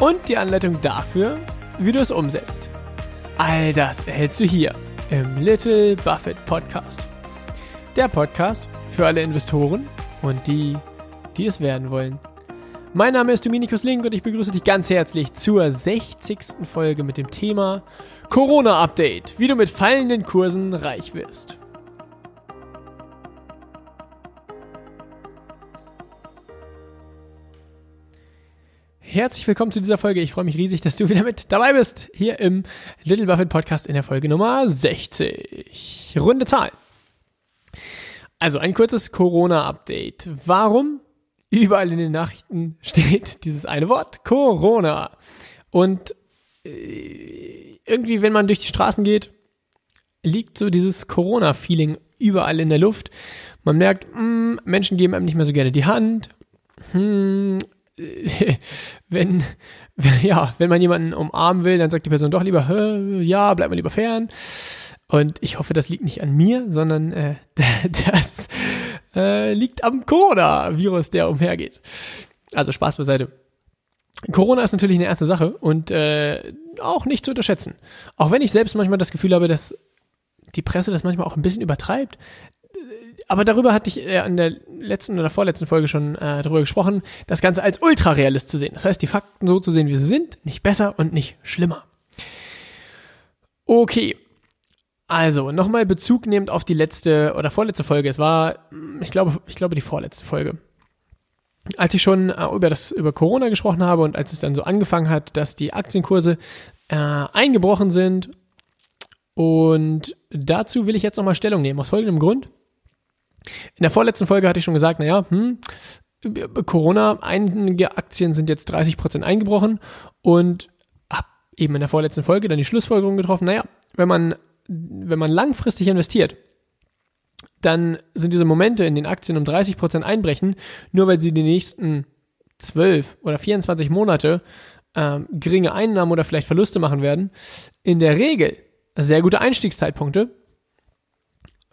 Und die Anleitung dafür, wie du es umsetzt. All das erhältst du hier im Little Buffett Podcast. Der Podcast für alle Investoren und die, die es werden wollen. Mein Name ist Dominikus Link und ich begrüße dich ganz herzlich zur 60. Folge mit dem Thema Corona Update, wie du mit fallenden Kursen reich wirst. Herzlich willkommen zu dieser Folge. Ich freue mich riesig, dass du wieder mit dabei bist. Hier im Little Buffett Podcast in der Folge Nummer 60. Runde Zahl. Also ein kurzes Corona-Update. Warum? Überall in den Nachrichten steht dieses eine Wort. Corona. Und äh, irgendwie, wenn man durch die Straßen geht, liegt so dieses Corona-Feeling überall in der Luft. Man merkt, mh, hm, Menschen geben einem nicht mehr so gerne die Hand. Hm, wenn, ja, wenn man jemanden umarmen will, dann sagt die Person doch lieber, ja, bleib mal lieber fern. Und ich hoffe, das liegt nicht an mir, sondern äh, das äh, liegt am Corona-Virus, der umhergeht. Also Spaß beiseite. Corona ist natürlich eine erste Sache und äh, auch nicht zu unterschätzen. Auch wenn ich selbst manchmal das Gefühl habe, dass die Presse das manchmal auch ein bisschen übertreibt aber darüber hatte ich äh, in der letzten oder vorletzten Folge schon äh, darüber gesprochen, das Ganze als ultrarealist zu sehen. Das heißt, die Fakten so zu sehen, wie sie sind, nicht besser und nicht schlimmer. Okay. Also, nochmal Bezug nehmend auf die letzte oder vorletzte Folge. Es war, ich glaube, ich glaube, die vorletzte Folge. Als ich schon äh, über das, über Corona gesprochen habe und als es dann so angefangen hat, dass die Aktienkurse äh, eingebrochen sind. Und dazu will ich jetzt nochmal Stellung nehmen, aus folgendem Grund. In der vorletzten Folge hatte ich schon gesagt, naja, hm, Corona, einige Aktien sind jetzt 30 Prozent eingebrochen und hab eben in der vorletzten Folge dann die Schlussfolgerung getroffen, naja, wenn man, wenn man langfristig investiert, dann sind diese Momente, in den Aktien um 30 Prozent einbrechen, nur weil sie die nächsten 12 oder 24 Monate ähm, geringe Einnahmen oder vielleicht Verluste machen werden, in der Regel sehr gute Einstiegszeitpunkte,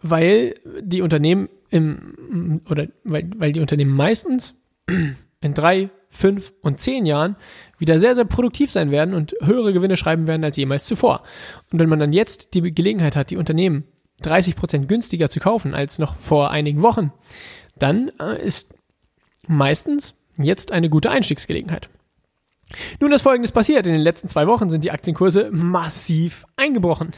weil die Unternehmen im, oder weil, weil die Unternehmen meistens in drei, fünf und zehn Jahren wieder sehr, sehr produktiv sein werden und höhere Gewinne schreiben werden als jemals zuvor. Und wenn man dann jetzt die Gelegenheit hat, die Unternehmen 30 Prozent günstiger zu kaufen als noch vor einigen Wochen, dann äh, ist meistens jetzt eine gute Einstiegsgelegenheit. Nun ist Folgendes passiert. In den letzten zwei Wochen sind die Aktienkurse massiv eingebrochen.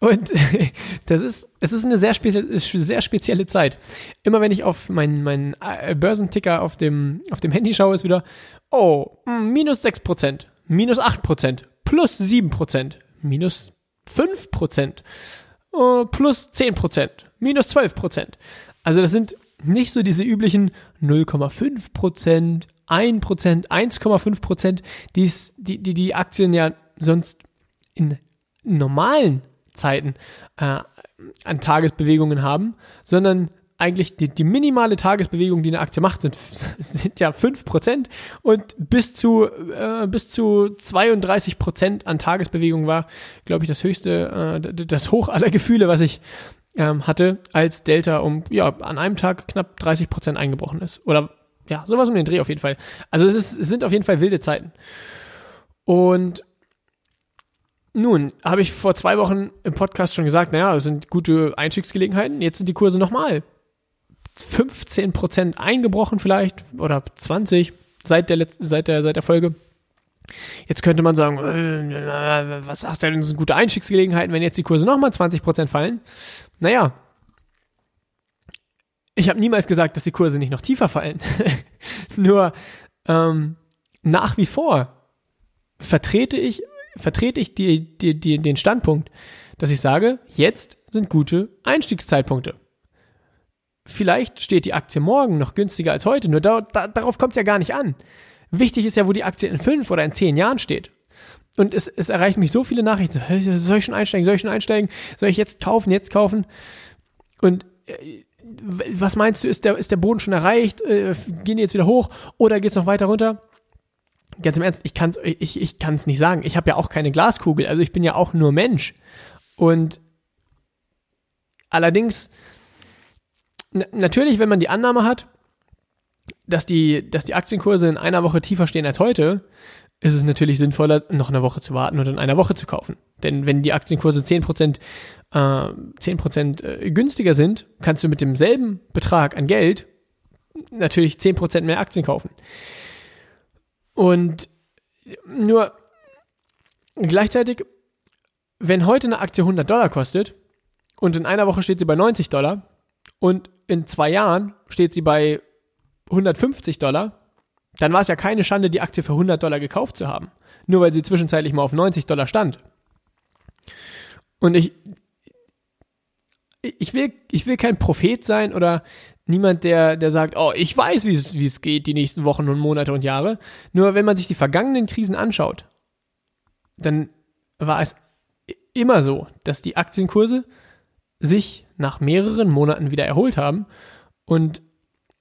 Und das ist, es ist eine sehr, spezie sehr spezielle Zeit. Immer wenn ich auf meinen, meinen äh, Börsenticker auf dem, auf dem Handy schaue, ist wieder, oh, minus 6%, minus 8%, plus 7%, minus 5%, oh, plus 10%, minus 12%. Also das sind nicht so diese üblichen 0,5%, 1%, 1,5%, die, die, die Aktien ja sonst in normalen Zeiten äh, an Tagesbewegungen haben, sondern eigentlich die, die minimale Tagesbewegung, die eine Aktie macht, sind, sind ja 5% und bis zu, äh, bis zu 32% an Tagesbewegung war, glaube ich, das höchste, äh, das Hoch aller Gefühle, was ich ähm, hatte, als Delta um, ja, an einem Tag knapp 30% eingebrochen ist. Oder ja, sowas um den Dreh auf jeden Fall. Also es, ist, es sind auf jeden Fall wilde Zeiten. Und nun, habe ich vor zwei Wochen im Podcast schon gesagt, naja, es sind gute Einstiegsgelegenheiten. Jetzt sind die Kurse nochmal 15% eingebrochen vielleicht oder 20 seit der, Letz seit der, seit der Folge. Jetzt könnte man sagen, äh, was sagt denn, das sind gute Einstiegsgelegenheiten, wenn jetzt die Kurse nochmal 20% fallen? Naja, ich habe niemals gesagt, dass die Kurse nicht noch tiefer fallen. Nur ähm, nach wie vor vertrete ich, vertrete ich die, die, die, den Standpunkt, dass ich sage, jetzt sind gute Einstiegszeitpunkte. Vielleicht steht die Aktie morgen noch günstiger als heute, nur da, da, darauf kommt es ja gar nicht an. Wichtig ist ja, wo die Aktie in fünf oder in zehn Jahren steht. und es, es erreichen mich so viele Nachrichten. Soll ich schon einsteigen? Soll ich schon einsteigen? Soll ich jetzt kaufen? Jetzt kaufen? Und äh, was meinst du, ist der, ist der Boden schon erreicht? Äh, gehen die jetzt wieder hoch oder geht es noch weiter runter? Ganz im Ernst, ich kann es ich, ich kann's nicht sagen. Ich habe ja auch keine Glaskugel, also ich bin ja auch nur Mensch. Und allerdings, natürlich, wenn man die Annahme hat, dass die, dass die Aktienkurse in einer Woche tiefer stehen als heute, ist es natürlich sinnvoller, noch eine Woche zu warten und in einer Woche zu kaufen. Denn wenn die Aktienkurse 10%, äh, 10% äh, günstiger sind, kannst du mit demselben Betrag an Geld natürlich 10% mehr Aktien kaufen. Und nur gleichzeitig, wenn heute eine Aktie 100 Dollar kostet und in einer Woche steht sie bei 90 Dollar und in zwei Jahren steht sie bei 150 Dollar, dann war es ja keine Schande, die Aktie für 100 Dollar gekauft zu haben. Nur weil sie zwischenzeitlich mal auf 90 Dollar stand. Und ich, ich will, ich will kein Prophet sein oder niemand, der, der sagt, oh, ich weiß, wie es, wie es geht die nächsten Wochen und Monate und Jahre. Nur wenn man sich die vergangenen Krisen anschaut, dann war es immer so, dass die Aktienkurse sich nach mehreren Monaten wieder erholt haben. Und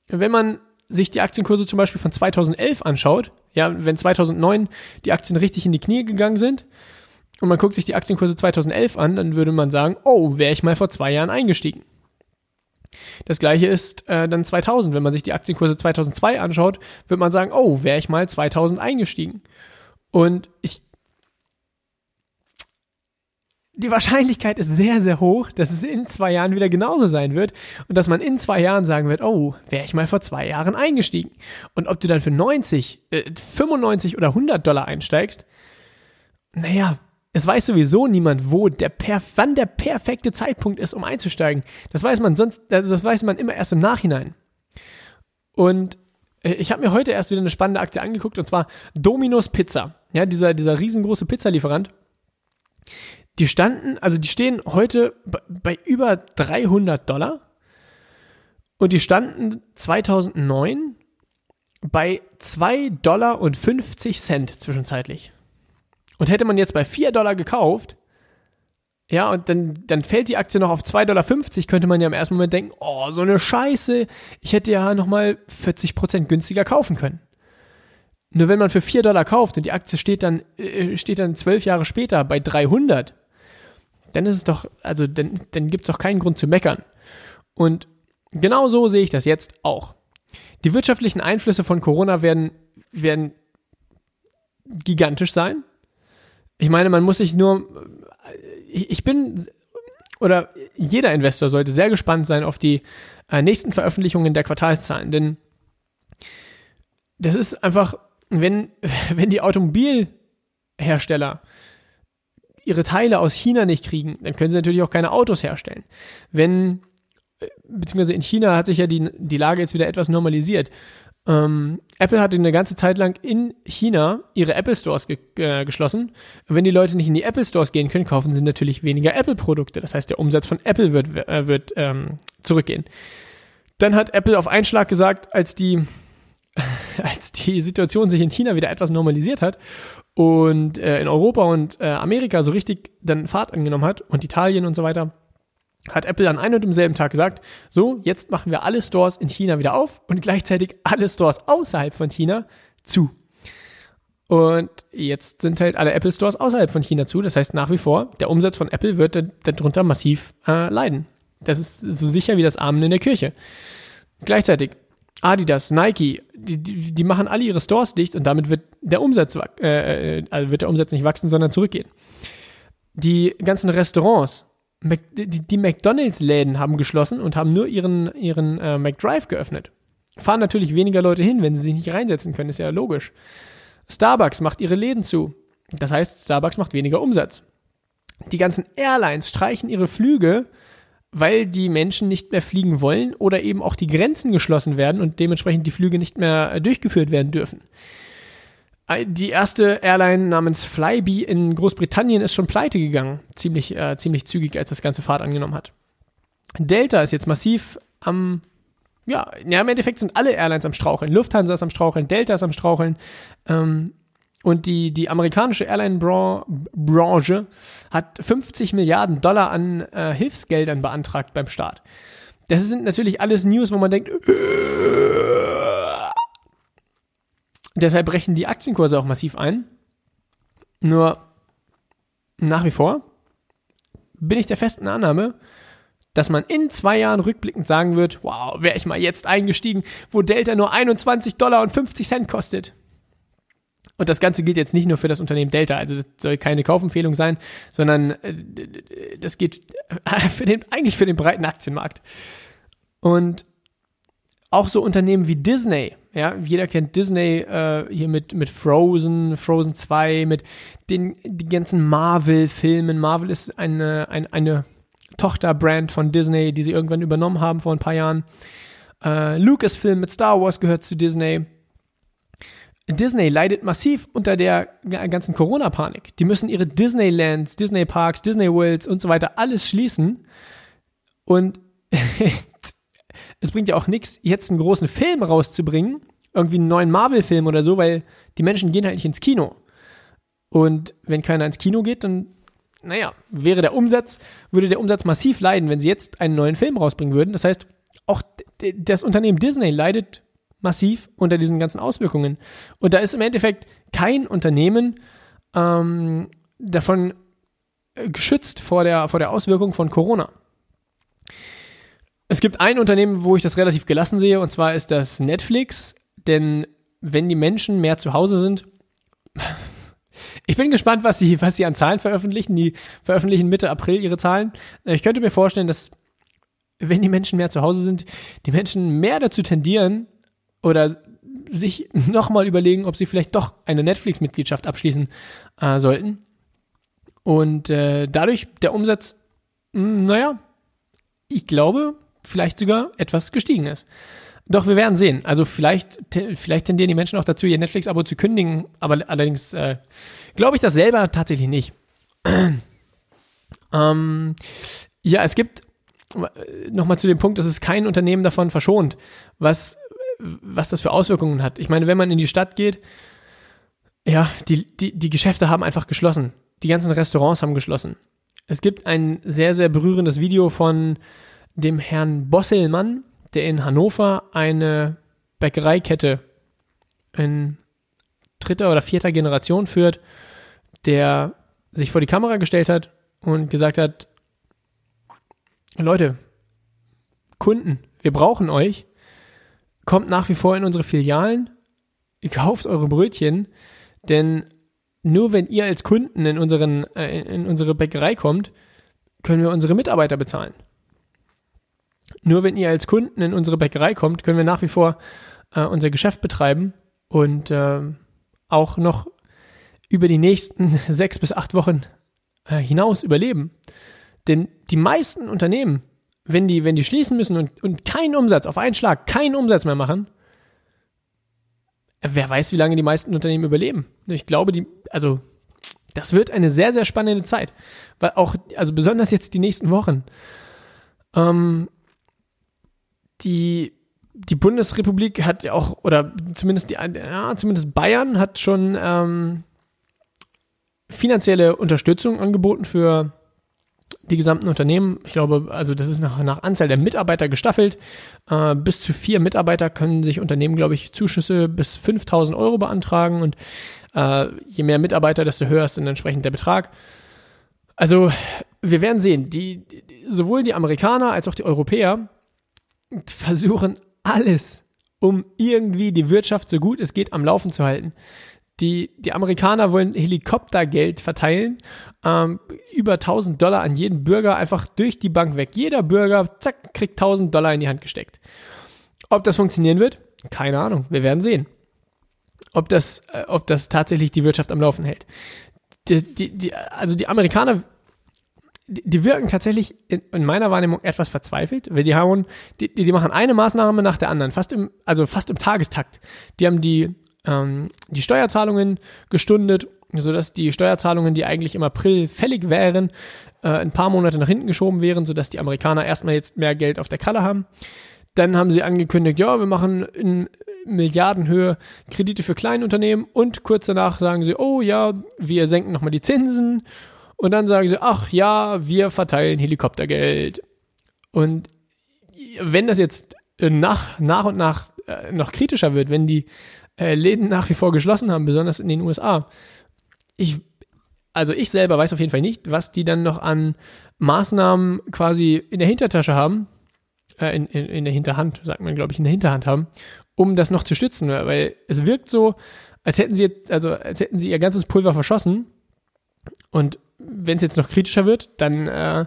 wenn man sich die Aktienkurse zum Beispiel von 2011 anschaut, ja, wenn 2009 die Aktien richtig in die Knie gegangen sind und man guckt sich die Aktienkurse 2011 an, dann würde man sagen, oh, wäre ich mal vor zwei Jahren eingestiegen. Das gleiche ist äh, dann 2000. Wenn man sich die Aktienkurse 2002 anschaut, wird man sagen, oh, wäre ich mal 2000 eingestiegen. Und ich die Wahrscheinlichkeit ist sehr, sehr hoch, dass es in zwei Jahren wieder genauso sein wird und dass man in zwei Jahren sagen wird, oh, wäre ich mal vor zwei Jahren eingestiegen. Und ob du dann für 90, äh, 95 oder 100 Dollar einsteigst, naja, es weiß sowieso niemand, wo der wann der perfekte Zeitpunkt ist, um einzusteigen. Das weiß man sonst, also das weiß man immer erst im Nachhinein. Und äh, ich habe mir heute erst wieder eine spannende Aktie angeguckt und zwar Domino's Pizza. Ja, dieser, dieser riesengroße Pizzalieferant die standen, also die stehen heute bei über 300 Dollar und die standen 2009 bei 2 Dollar und 50 Cent zwischenzeitlich. Und hätte man jetzt bei 4 Dollar gekauft, ja, und dann, dann fällt die Aktie noch auf 2,50 Dollar, könnte man ja im ersten Moment denken, oh, so eine Scheiße, ich hätte ja nochmal 40 Prozent günstiger kaufen können. Nur wenn man für 4 Dollar kauft und die Aktie steht dann, äh, steht dann 12 Jahre später bei 300, dann ist es doch, also dann, dann gibt es doch keinen Grund zu meckern. Und genau so sehe ich das jetzt auch. Die wirtschaftlichen Einflüsse von Corona werden, werden gigantisch sein. Ich meine, man muss sich nur, ich bin, oder jeder Investor sollte sehr gespannt sein auf die äh, nächsten Veröffentlichungen der Quartalszahlen, denn das ist einfach, wenn, wenn die Automobilhersteller ihre Teile aus China nicht kriegen, dann können sie natürlich auch keine Autos herstellen. Wenn, äh, beziehungsweise in China hat sich ja die, die Lage jetzt wieder etwas normalisiert. Ähm, Apple hatte eine ganze Zeit lang in China ihre Apple Stores ge äh, geschlossen. Wenn die Leute nicht in die Apple Stores gehen können, kaufen sie natürlich weniger Apple-Produkte. Das heißt, der Umsatz von Apple wird, äh, wird ähm, zurückgehen. Dann hat Apple auf einen Schlag gesagt, als die, als die Situation sich in China wieder etwas normalisiert hat und äh, in Europa und äh, Amerika so richtig dann Fahrt angenommen hat und Italien und so weiter, hat Apple an einem und demselben Tag gesagt, so, jetzt machen wir alle Stores in China wieder auf und gleichzeitig alle Stores außerhalb von China zu. Und jetzt sind halt alle Apple Stores außerhalb von China zu. Das heißt nach wie vor, der Umsatz von Apple wird darunter massiv äh, leiden. Das ist so sicher wie das Amen in der Kirche. Gleichzeitig Adidas, Nike, die, die, machen alle ihre Stores dicht und damit wird der Umsatz, äh, äh, also wird der Umsatz nicht wachsen, sondern zurückgehen. Die ganzen Restaurants, Mac, die, die McDonalds-Läden haben geschlossen und haben nur ihren, ihren äh, McDrive geöffnet. Fahren natürlich weniger Leute hin, wenn sie sich nicht reinsetzen können, ist ja logisch. Starbucks macht ihre Läden zu. Das heißt, Starbucks macht weniger Umsatz. Die ganzen Airlines streichen ihre Flüge weil die Menschen nicht mehr fliegen wollen oder eben auch die Grenzen geschlossen werden und dementsprechend die Flüge nicht mehr äh, durchgeführt werden dürfen. Die erste Airline namens Flybe in Großbritannien ist schon pleite gegangen, ziemlich, äh, ziemlich zügig, als das ganze Fahrt angenommen hat. Delta ist jetzt massiv am, ja, ja, im Endeffekt sind alle Airlines am Straucheln. Lufthansa ist am Straucheln, Delta ist am Straucheln. Ähm, Und die, die amerikanische Airline-Branche hat 50 Milliarden Dollar an äh, Hilfsgeldern beantragt beim Staat. Das sind natürlich alles News, wo man denkt, äh, deshalb brechen die Aktienkurse auch massiv ein. Nur nach wie vor bin ich der festen Annahme, dass man in zwei Jahren rückblickend sagen wird, wow, wäre ich mal jetzt eingestiegen, wo Delta nur 21 Dollar und 50 Cent kostet. Und das Ganze gilt jetzt nicht nur für das Unternehmen Delta, also das soll keine Kaufempfehlung sein, sondern äh, das geht für den, eigentlich für den breiten Aktienmarkt. Und auch so Unternehmen wie Disney, ja, jeder kennt Disney äh, hier mit, mit Frozen, Frozen 2, mit den die ganzen Marvel-Filmen. Marvel ist eine, eine, eine Tochterbrand von Disney, die sie irgendwann übernommen haben vor ein paar Jahren. Äh, Lucasfilm mit Star Wars gehört zu Disney. Disney leidet massiv unter der ganzen Corona-Panik. Die müssen ihre Disneylands, Disney Parks, Disney Worlds und so weiter alles schließen. Und es bringt ja auch nichts, jetzt einen großen Film rauszubringen, irgendwie einen neuen Marvel-Film oder so, weil die Menschen gehen halt nicht ins Kino. Und wenn keiner ins Kino geht, dann, naja, wäre der Umsatz, würde der Umsatz massiv leiden, wenn sie jetzt einen neuen Film rausbringen würden. Das heißt, auch das Unternehmen Disney leidet massiv unter diesen ganzen Auswirkungen. Und da ist im Endeffekt kein Unternehmen ähm, davon äh, geschützt vor der, vor der Auswirkung von Corona. Es gibt ein Unternehmen, wo ich das relativ gelassen sehe, und zwar ist das Netflix. Denn wenn die Menschen mehr zu Hause sind, ich bin gespannt, was sie, was sie an Zahlen veröffentlichen. Die veröffentlichen Mitte April ihre Zahlen. Ich könnte mir vorstellen, dass wenn die Menschen mehr zu Hause sind, die Menschen mehr dazu tendieren, oder sich nochmal überlegen, ob sie vielleicht doch eine Netflix-Mitgliedschaft abschließen äh, sollten. Und äh, dadurch der Umsatz, hm, naja, ich glaube, vielleicht sogar etwas gestiegen ist. Doch wir werden sehen. Also vielleicht, vielleicht tendieren die Menschen auch dazu, ihr Netflix-Abo zu kündigen, aber allerdings äh, glaube ich das selber tatsächlich nicht. ähm, ja, es gibt äh, nochmal zu dem Punkt, dass es kein Unternehmen davon verschont, was was das für Auswirkungen hat. Ich meine, wenn man in die Stadt geht, ja, die, die, die Geschäfte haben einfach geschlossen. Die ganzen Restaurants haben geschlossen. Es gibt ein sehr, sehr berührendes Video von dem Herrn Bosselmann, der in Hannover eine Bäckereikette in dritter oder vierter Generation führt, der sich vor die Kamera gestellt hat und gesagt hat, Leute, Kunden, wir brauchen euch kommt nach wie vor in unsere Filialen, kauft eure Brötchen, denn nur wenn ihr als Kunden in, unseren, äh, in unsere Bäckerei kommt, können wir unsere Mitarbeiter bezahlen. Nur wenn ihr als Kunden in unsere Bäckerei kommt, können wir nach wie vor äh, unser Geschäft betreiben und äh, auch noch über die nächsten sechs bis acht Wochen äh, hinaus überleben. Denn die meisten Unternehmen wenn die, wenn die schließen müssen und, und keinen Umsatz, auf einen Schlag keinen Umsatz mehr machen, wer weiß, wie lange die meisten Unternehmen überleben. Ich glaube, die, also, das wird eine sehr, sehr spannende Zeit. Weil auch, also besonders jetzt die nächsten Wochen. Ähm, die, die Bundesrepublik hat ja auch, oder zumindest die, ja, zumindest Bayern hat schon ähm, finanzielle Unterstützung angeboten für die gesamten Unternehmen, ich glaube, also das ist nach, nach Anzahl der Mitarbeiter gestaffelt. Äh, bis zu vier Mitarbeiter können sich Unternehmen, glaube ich, Zuschüsse bis 5000 Euro beantragen und äh, je mehr Mitarbeiter, desto höher ist dann entsprechend der Betrag. Also wir werden sehen, die, sowohl die Amerikaner als auch die Europäer versuchen alles, um irgendwie die Wirtschaft so gut es geht am Laufen zu halten. Die, die Amerikaner wollen Helikoptergeld verteilen, ähm, über 1000 Dollar an jeden Bürger einfach durch die Bank weg. Jeder Bürger, zack, kriegt 1000 Dollar in die Hand gesteckt. Ob das funktionieren wird? Keine Ahnung. Wir werden sehen. Ob das, äh, ob das tatsächlich die Wirtschaft am Laufen hält. Die, die, die, also die Amerikaner, die, wirken tatsächlich in, in, meiner Wahrnehmung etwas verzweifelt, weil die haben, die, die machen eine Maßnahme nach der anderen, fast im, also fast im Tagestakt. Die haben die ähm, die Steuerzahlungen gestundet, sodass die Steuerzahlungen, die eigentlich im April fällig wären, äh, ein paar Monate nach hinten geschoben wären, sodass die Amerikaner erstmal jetzt mehr Geld auf der Kralle haben. Dann haben sie angekündigt, ja, wir machen in Milliardenhöhe Kredite für Kleinunternehmen und kurz danach sagen sie, oh ja, wir senken nochmal die Zinsen und dann sagen sie, ach ja, wir verteilen Helikoptergeld. Und wenn das jetzt nach, nach und nach äh, noch kritischer wird, wenn die äh, Läden nach wie vor geschlossen haben, besonders in den USA, ich, also ich selber weiß auf jeden Fall nicht, was die dann noch an Maßnahmen quasi in der Hintertasche haben, äh, in, in, in der Hinterhand, sagt man, glaube ich, in der Hinterhand haben, um das noch zu stützen, weil es wirkt so, als hätten sie jetzt, also als hätten sie ihr ganzes Pulver verschossen und wenn es jetzt noch kritischer wird, dann äh,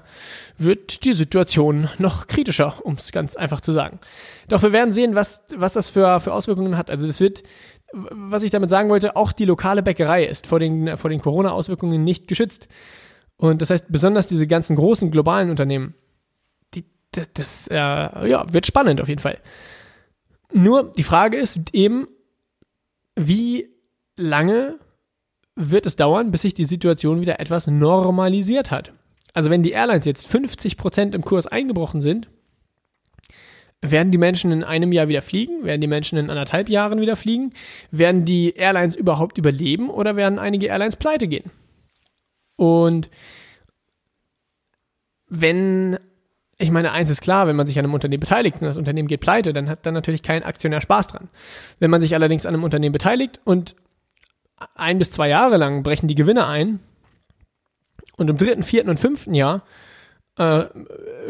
wird die Situation noch kritischer, um es ganz einfach zu sagen. Doch wir werden sehen, was, was das für, für Auswirkungen hat. Also das wird, was ich damit sagen wollte, auch die lokale Bäckerei ist vor den, vor den Corona-Auswirkungen nicht geschützt. Und das heißt, besonders diese ganzen großen globalen Unternehmen, die, das, äh, ja, wird spannend auf jeden Fall. Nur die Frage ist eben, wie lange wird es dauern, bis sich die Situation wieder etwas normalisiert hat. Also wenn die Airlines jetzt 50 Prozent im Kurs eingebrochen sind, werden die Menschen in einem Jahr wieder fliegen? Werden die Menschen in anderthalb Jahren wieder fliegen? Werden die Airlines überhaupt überleben oder werden einige Airlines pleite gehen? Und wenn, ich meine, eins ist klar, wenn man sich an einem Unternehmen beteiligt und das Unternehmen geht pleite, dann hat dann natürlich kein Aktionär Spaß dran. Wenn man sich allerdings an einem Unternehmen beteiligt und ein bis zwei Jahre lang brechen die Gewinne ein. Und im dritten, vierten und fünften Jahr äh,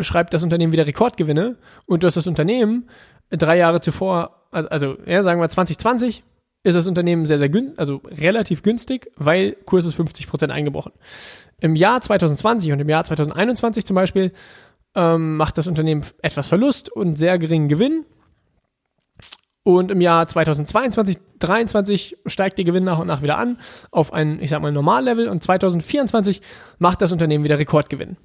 schreibt das Unternehmen wieder Rekordgewinne. Und du hast das Unternehmen drei Jahre zuvor, also, also ja, sagen wir 2020, ist das Unternehmen sehr, sehr günstig, also relativ günstig, weil Kurs ist 50% eingebrochen. Im Jahr 2020 und im Jahr 2021 zum Beispiel ähm, macht das Unternehmen etwas Verlust und sehr geringen Gewinn und im Jahr 2022, 2023 steigt der Gewinn nach und nach wieder an auf ein, ich sag mal, Normallevel. Und 2024 macht das Unternehmen wieder Rekordgewinn.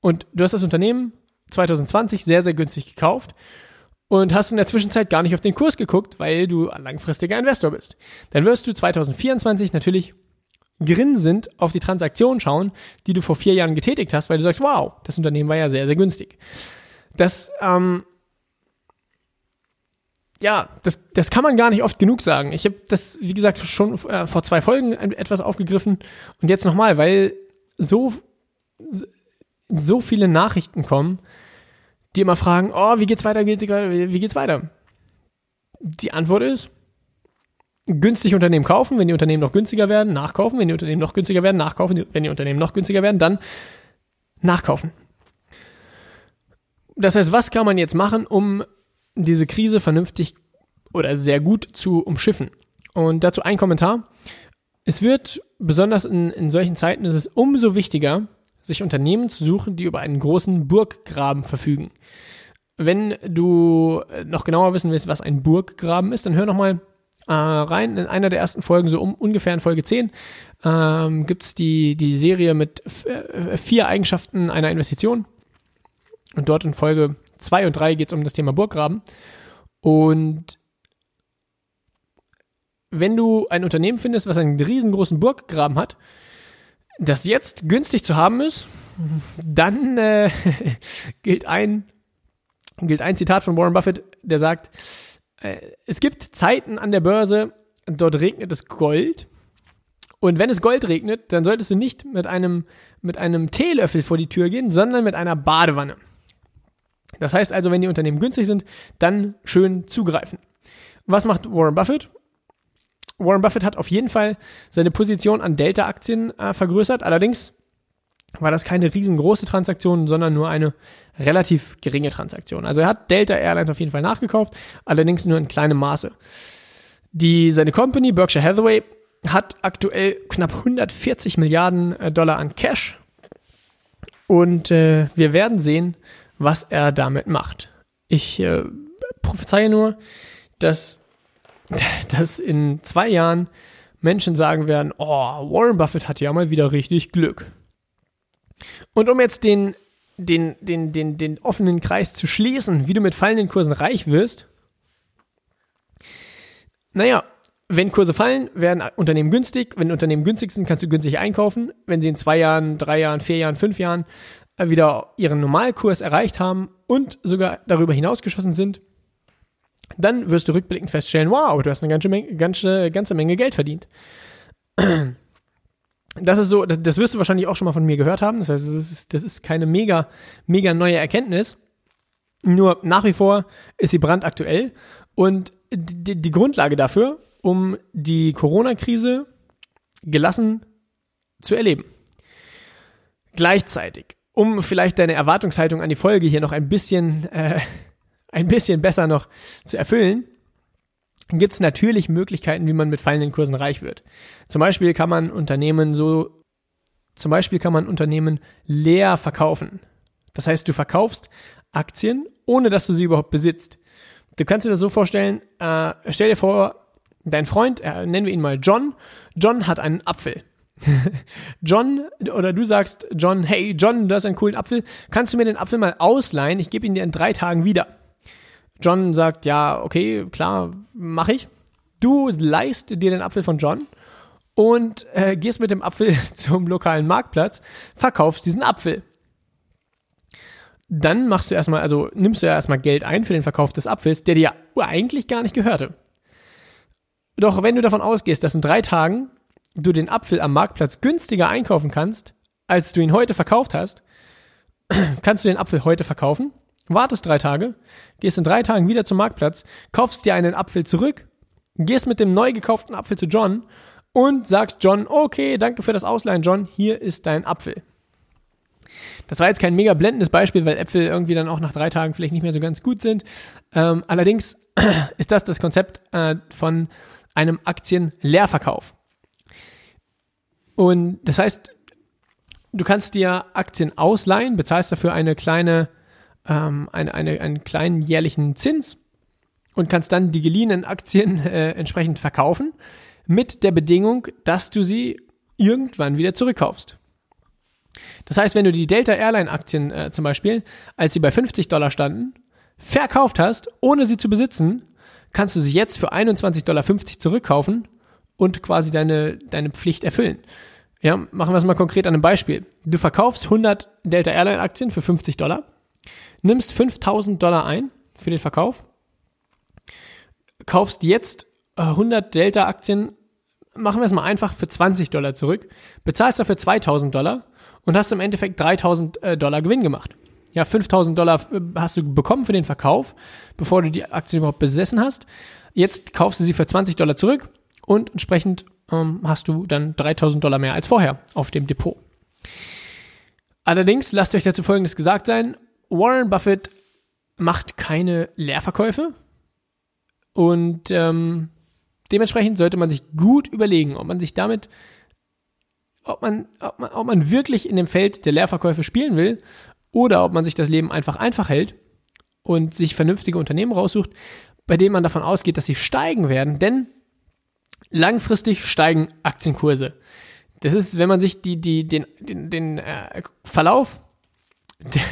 Und du hast das Unternehmen 2020 sehr, sehr günstig gekauft und hast in der Zwischenzeit gar nicht auf den Kurs geguckt, weil du ein langfristiger Investor bist. Dann wirst du 2024 natürlich grinsend auf die Transaktion schauen, die du vor vier Jahren getätigt hast, weil du sagst, wow, das Unternehmen war ja sehr, sehr günstig. Das ähm, ja, das, das kann man gar nicht oft genug sagen. Ich habe das, wie gesagt, schon äh, vor zwei Folgen etwas aufgegriffen und jetzt nochmal, weil so, so viele Nachrichten kommen, die immer fragen, oh, wie geht's weiter, wie geht's weiter, wie geht's weiter? Die Antwort ist, günstig Unternehmen kaufen, wenn die Unternehmen noch günstiger werden, nachkaufen, wenn die Unternehmen noch günstiger werden, nachkaufen, wenn die Unternehmen noch günstiger werden, dann nachkaufen. Das heißt, was kann man jetzt machen, um diese Krise vernünftig oder sehr gut zu umschiffen. Und dazu ein Kommentar. Es wird, besonders in, in solchen Zeiten, ist es umso wichtiger, sich Unternehmen zu suchen, die über einen großen Burggraben verfügen. Wenn du noch genauer wissen willst, was ein Burggraben ist, dann hör noch mal äh, rein. In einer der ersten Folgen, so um ungefähr in Folge 10, ähm, gibt es die, die Serie mit äh, vier Eigenschaften einer Investition. Und dort in Folge 2 und 3 geht es um das Thema Burggraben. Und wenn du ein Unternehmen findest, was einen riesengroßen Burggraben hat, das jetzt günstig zu haben ist, dann äh, gilt, ein, gilt ein Zitat von Warren Buffett, der sagt, äh, es gibt Zeiten an der Börse, dort regnet es Gold. Und wenn es Gold regnet, dann solltest du nicht mit einem, mit einem Teelöffel vor die Tür gehen, sondern mit einer Badewanne. Das heißt also, wenn die Unternehmen günstig sind, dann schön zugreifen. Was macht Warren Buffett? Warren Buffett hat auf jeden Fall seine Position an Delta-Aktien äh, vergrößert. Allerdings war das keine riesengroße Transaktion, sondern nur eine relativ geringe Transaktion. Also er hat Delta Airlines auf jeden Fall nachgekauft, allerdings nur in kleinem Maße. Die, seine Company, Berkshire Hathaway, hat aktuell knapp 140 Milliarden äh, Dollar an Cash. Und äh, wir werden sehen, was er damit macht. Ich äh, prophezeie nur, dass, dass in zwei Jahren Menschen sagen werden, oh, Warren Buffett hat ja mal wieder richtig Glück. Und um jetzt den, den, den, den, den offenen Kreis zu schließen, wie du mit fallenden Kursen reich wirst, naja, wenn Kurse fallen, werden Unternehmen günstig. Wenn Unternehmen günstig sind, kannst du günstig einkaufen. Wenn sie in zwei Jahren, drei Jahren, vier Jahren, fünf Jahren wieder ihren Normalkurs erreicht haben und sogar darüber hinausgeschossen sind, dann wirst du rückblickend feststellen, wow, du hast eine ganze Menge, ganze, ganze Menge Geld verdient. Das ist so, das wirst du wahrscheinlich auch schon mal von mir gehört haben. Das heißt, das ist, das ist keine mega, mega neue Erkenntnis. Nur nach wie vor ist sie brandaktuell und die, die Grundlage dafür, um die Corona-Krise gelassen zu erleben. Gleichzeitig, um vielleicht deine Erwartungshaltung an die Folge hier noch ein bisschen, äh, ein bisschen besser noch zu erfüllen, gibt es natürlich Möglichkeiten, wie man mit fallenden Kursen reich wird. Zum Beispiel kann man Unternehmen so, zum Beispiel kann man Unternehmen leer verkaufen. Das heißt, du verkaufst Aktien, ohne dass du sie überhaupt besitzt. Du kannst dir das so vorstellen, äh, stell dir vor, dein Freund, äh, nennen wir ihn mal John, John hat einen Apfel. John, oder du sagst John, hey John, du hast einen coolen Apfel, kannst du mir den Apfel mal ausleihen? Ich gebe ihn dir in drei Tagen wieder. John sagt, ja, okay, klar, mache ich. Du leist dir den Apfel von John und äh, gehst mit dem Apfel zum lokalen Marktplatz, verkaufst diesen Apfel. Dann machst du erstmal, also nimmst du ja erstmal Geld ein für den Verkauf des Apfels, der dir ja eigentlich gar nicht gehörte. Doch wenn du davon ausgehst, dass in drei Tagen du den Apfel am Marktplatz günstiger einkaufen kannst, als du ihn heute verkauft hast, kannst du den Apfel heute verkaufen, wartest drei Tage, gehst in drei Tagen wieder zum Marktplatz, kaufst dir einen Apfel zurück, gehst mit dem neu gekauften Apfel zu John und sagst John, okay, danke für das Ausleihen, John, hier ist dein Apfel. Das war jetzt kein mega blendendes Beispiel, weil Äpfel irgendwie dann auch nach drei Tagen vielleicht nicht mehr so ganz gut sind. Ähm, allerdings ist das das Konzept äh, von einem Aktienleerverkauf. Und das heißt, du kannst dir Aktien ausleihen, bezahlst dafür eine kleine, ähm, eine, eine, einen kleinen jährlichen Zins und kannst dann die geliehenen Aktien äh, entsprechend verkaufen, mit der Bedingung, dass du sie irgendwann wieder zurückkaufst. Das heißt, wenn du die Delta Airline Aktien äh, zum Beispiel, als sie bei 50 Dollar standen, verkauft hast, ohne sie zu besitzen, kannst du sie jetzt für 21,50 Dollar zurückkaufen und quasi deine, deine Pflicht erfüllen. Ja, machen wir es mal konkret an einem Beispiel. Du verkaufst 100 Delta Airline Aktien für 50 Dollar, nimmst 5000 Dollar ein für den Verkauf, kaufst jetzt 100 Delta Aktien, machen wir es mal einfach für 20 Dollar zurück, bezahlst dafür 2000 Dollar und hast im Endeffekt 3000 äh, Dollar Gewinn gemacht. Ja, 5000 Dollar äh, hast du bekommen für den Verkauf, bevor du die Aktien überhaupt besessen hast. Jetzt kaufst du sie für 20 Dollar zurück und entsprechend ähm, hast du dann 3000 Dollar mehr als vorher auf dem Depot. Allerdings, lasst euch dazu Folgendes gesagt sein, Warren Buffett macht keine Leerverkäufe. Und ähm, dementsprechend sollte man sich gut überlegen, ob man sich damit ob man, ob man, ob man wirklich in dem Feld der Leerverkäufe spielen will oder ob man sich das Leben einfach einfach hält und sich vernünftige Unternehmen raussucht, bei denen man davon ausgeht, dass sie steigen werden, denn langfristig steigen Aktienkurse. Das ist, wenn man sich die, die, den, den, den äh, Verlauf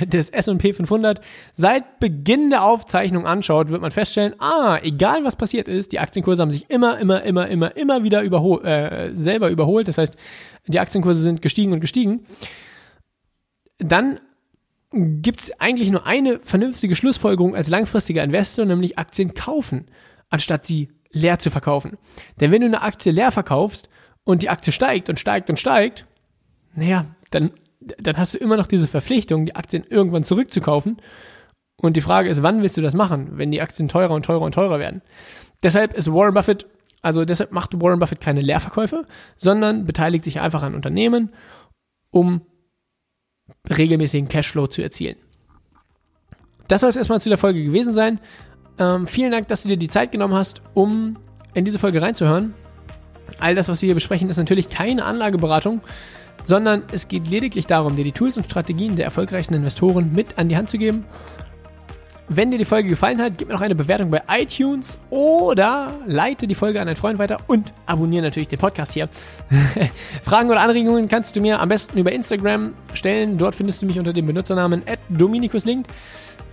des S&P 500 seit Beginn der Aufzeichnung anschaut, wird man feststellen, ah, egal was passiert ist, die Aktienkurse haben sich immer, immer, immer, immer, immer wieder überhol äh, selber überholt. Das heißt, die Aktienkurse sind gestiegen und gestiegen. Dann gibt es eigentlich nur eine vernünftige Schlussfolgerung als langfristiger Investor, nämlich Aktien kaufen, anstatt sie leer zu verkaufen. Denn wenn du eine Aktie leer verkaufst und die Aktie steigt und steigt und steigt, naja, dann dann hast du immer noch diese Verpflichtung, die Aktien irgendwann zurückzukaufen. Und die Frage ist, wann willst du das machen, wenn die Aktien teurer und teurer und teurer werden? Deshalb ist Warren Buffett, also deshalb macht Warren Buffett keine Leerverkäufe, sondern beteiligt sich einfach an Unternehmen, um regelmäßigen Cashflow zu erzielen. Das soll es erstmal zu der Folge gewesen sein. Ähm, vielen Dank, dass du dir die Zeit genommen hast, um in diese Folge reinzuhören. All das, was wir hier besprechen, ist natürlich keine Anlageberatung sondern es geht lediglich darum, dir die Tools und Strategien der erfolgreichsten Investoren mit an die Hand zu geben. Wenn dir die Folge gefallen hat, gib mir noch eine Bewertung bei iTunes oder leite die Folge an einen Freund weiter und abonniere natürlich den Podcast hier. Fragen oder Anregungen kannst du mir am besten über Instagram stellen. Dort findest du mich unter dem Benutzernamen @dominikuslink.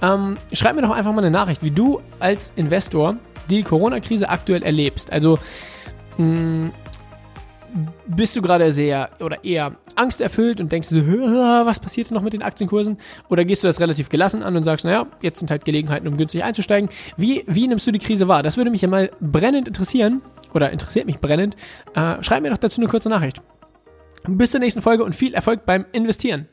Ähm, schreib mir doch einfach mal eine Nachricht, wie du als Investor die Corona-Krise aktuell erlebst. Also mh, bist du gerade sehr oder eher angsterfüllt und denkst so, was passiert noch mit den Aktienkursen? Oder gehst du das relativ gelassen an und sagst, naja, jetzt sind halt Gelegenheiten, um günstig einzusteigen. Wie, wie nimmst du die Krise wahr? Das würde mich ja mal brennend interessieren oder interessiert mich brennend. Äh, schreib mir doch dazu eine kurze Nachricht. Bis zur nächsten Folge und viel Erfolg beim Investieren.